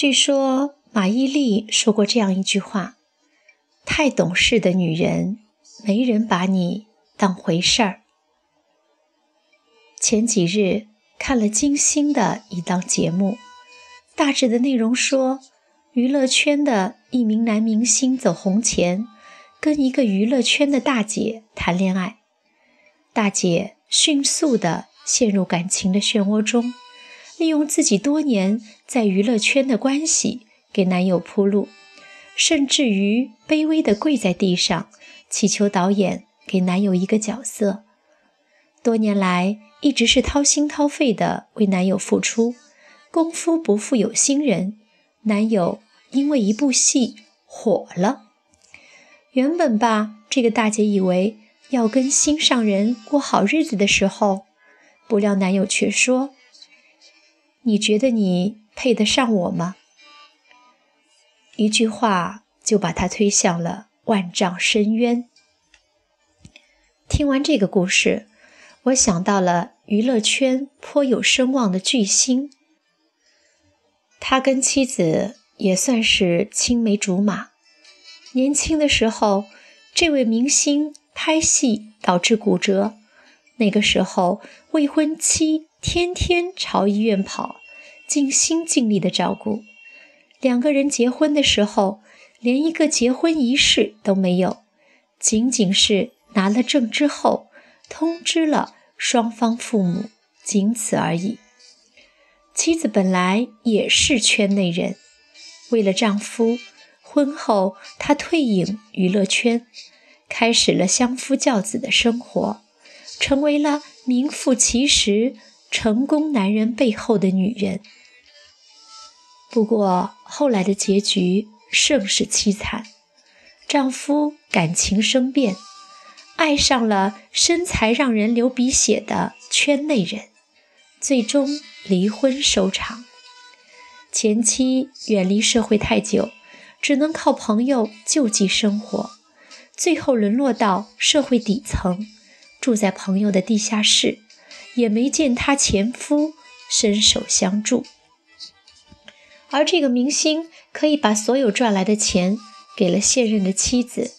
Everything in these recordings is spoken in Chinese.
据说马伊琍说过这样一句话：“太懂事的女人，没人把你当回事儿。”前几日看了金星的一档节目，大致的内容说，娱乐圈的一名男明星走红前，跟一个娱乐圈的大姐谈恋爱，大姐迅速的陷入感情的漩涡中。利用自己多年在娱乐圈的关系给男友铺路，甚至于卑微的跪在地上祈求导演给男友一个角色。多年来一直是掏心掏肺的为男友付出，功夫不负有心人，男友因为一部戏火了。原本吧，这个大姐以为要跟心上人过好日子的时候，不料男友却说。你觉得你配得上我吗？一句话就把他推向了万丈深渊。听完这个故事，我想到了娱乐圈颇有声望的巨星，他跟妻子也算是青梅竹马。年轻的时候，这位明星拍戏导致骨折，那个时候未婚妻。天天朝医院跑，尽心尽力的照顾。两个人结婚的时候，连一个结婚仪式都没有，仅仅是拿了证之后通知了双方父母，仅此而已。妻子本来也是圈内人，为了丈夫，婚后她退隐娱乐圈，开始了相夫教子的生活，成为了名副其实。成功男人背后的女人。不过后来的结局甚是凄惨，丈夫感情生变，爱上了身材让人流鼻血的圈内人，最终离婚收场。前妻远离社会太久，只能靠朋友救济生活，最后沦落到社会底层，住在朋友的地下室。也没见她前夫伸手相助，而这个明星可以把所有赚来的钱给了现任的妻子，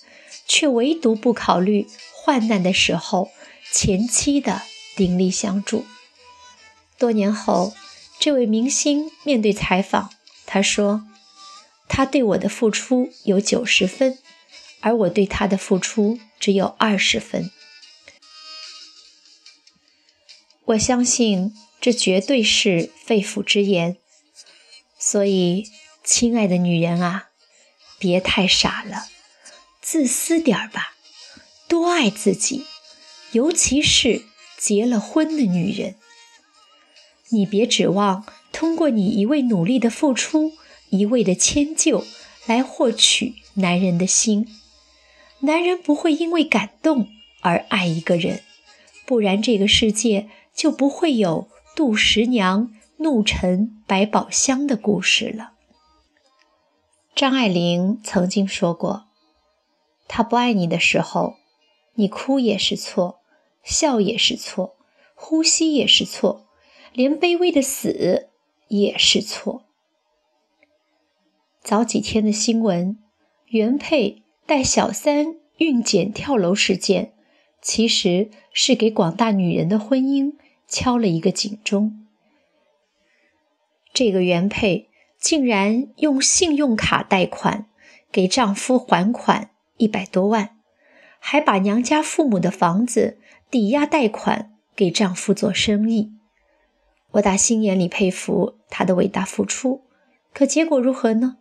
却唯独不考虑患难的时候前妻的鼎力相助。多年后，这位明星面对采访，他说：“他对我的付出有九十分，而我对他的付出只有二十分。”我相信这绝对是肺腑之言，所以，亲爱的女人啊，别太傻了，自私点儿吧，多爱自己，尤其是结了婚的女人。你别指望通过你一味努力的付出，一味的迁就来获取男人的心。男人不会因为感动而爱一个人，不然这个世界。就不会有杜十娘怒沉百宝箱的故事了。张爱玲曾经说过：“他不爱你的时候，你哭也是错，笑也是错，呼吸也是错，连卑微的死也是错。”早几天的新闻，原配带小三孕检跳楼事件，其实是给广大女人的婚姻。敲了一个警钟。这个原配竟然用信用卡贷款给丈夫还款一百多万，还把娘家父母的房子抵押贷款给丈夫做生意。我打心眼里佩服她的伟大付出，可结果如何呢？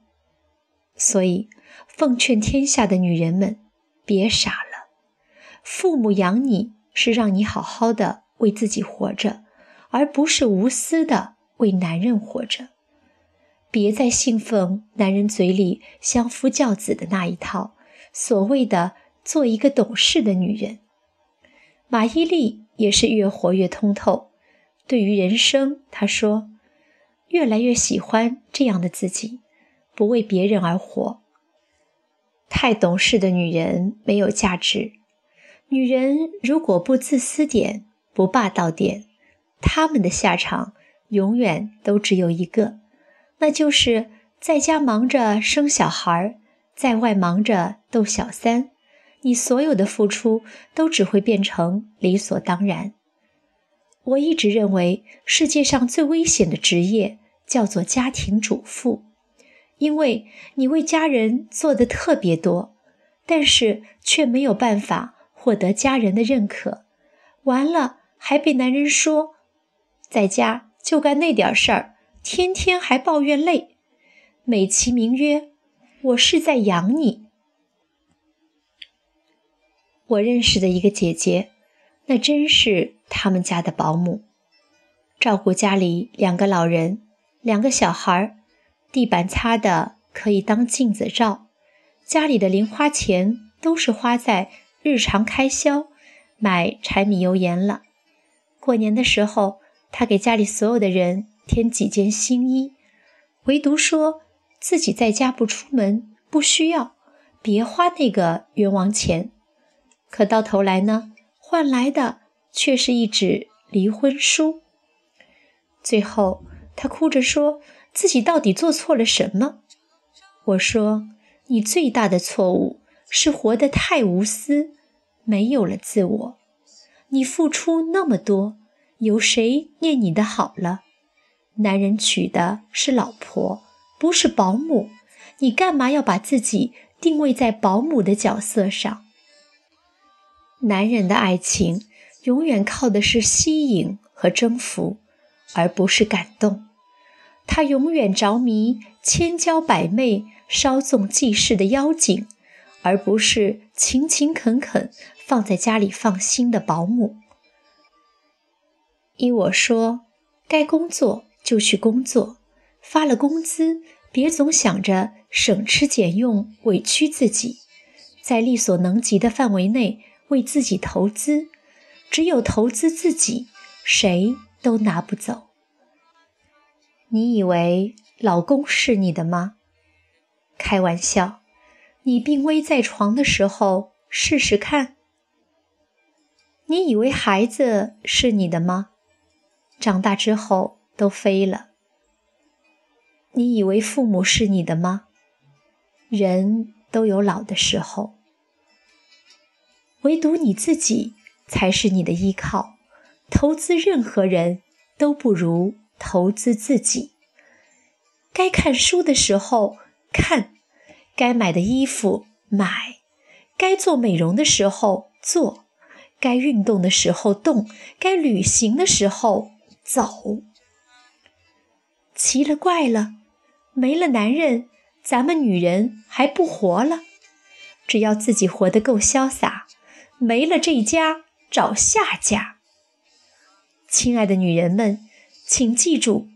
所以，奉劝天下的女人们，别傻了。父母养你是让你好好的。为自己活着，而不是无私的为男人活着。别再信奉男人嘴里相夫教子的那一套，所谓的做一个懂事的女人。马伊琍也是越活越通透。对于人生，她说：“越来越喜欢这样的自己，不为别人而活。太懂事的女人没有价值。女人如果不自私点。”不霸道点，他们的下场永远都只有一个，那就是在家忙着生小孩，在外忙着逗小三，你所有的付出都只会变成理所当然。我一直认为世界上最危险的职业叫做家庭主妇，因为你为家人做的特别多，但是却没有办法获得家人的认可，完了还被男人说，在家就干那点事儿，天天还抱怨累。美其名曰，我是在养你。我认识的一个姐姐，那真是他们家的保姆，照顾家里两个老人、两个小孩，地板擦的可以当镜子照，家里的零花钱都是花在日常开销，买柴米油盐了。过年的时候，他给家里所有的人添几件新衣，唯独说。自己在家不出门，不需要，别花那个冤枉钱。可到头来呢，换来的却是一纸离婚书。最后，他哭着说自己到底做错了什么。我说：“你最大的错误是活得太无私，没有了自我。你付出那么多，有谁念你的好了？男人娶的是老婆。”不是保姆，你干嘛要把自己定位在保姆的角色上？男人的爱情永远靠的是吸引和征服，而不是感动。他永远着迷千娇百媚、稍纵即逝的妖精，而不是勤勤恳恳放在家里放心的保姆。依我说，该工作就去工作。发了工资，别总想着省吃俭用委屈自己，在力所能及的范围内为自己投资。只有投资自己，谁都拿不走。你以为老公是你的吗？开玩笑，你病危在床的时候试试看。你以为孩子是你的吗？长大之后都飞了。你以为父母是你的吗？人都有老的时候，唯独你自己才是你的依靠。投资任何人都不如投资自己。该看书的时候看，该买的衣服买，该做美容的时候做，该运动的时候动，该旅行的时候走。奇了怪了。没了男人，咱们女人还不活了？只要自己活得够潇洒，没了这家找下家。亲爱的女人们，请记住，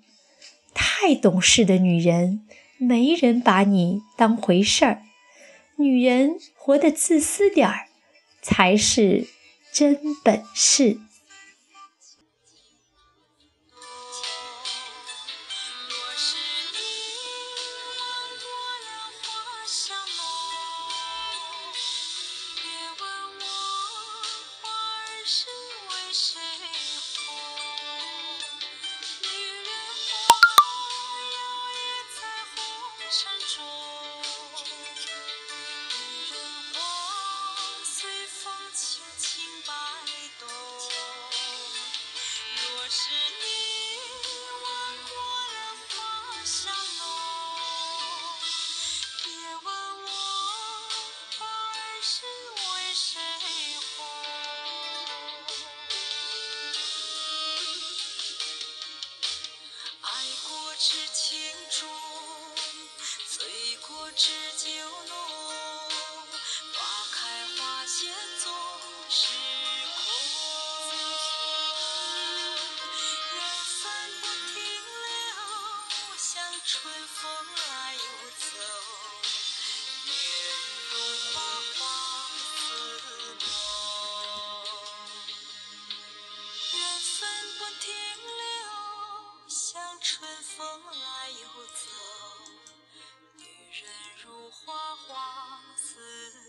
太懂事的女人，没人把你当回事儿。女人活得自私点儿，才是真本事。花花似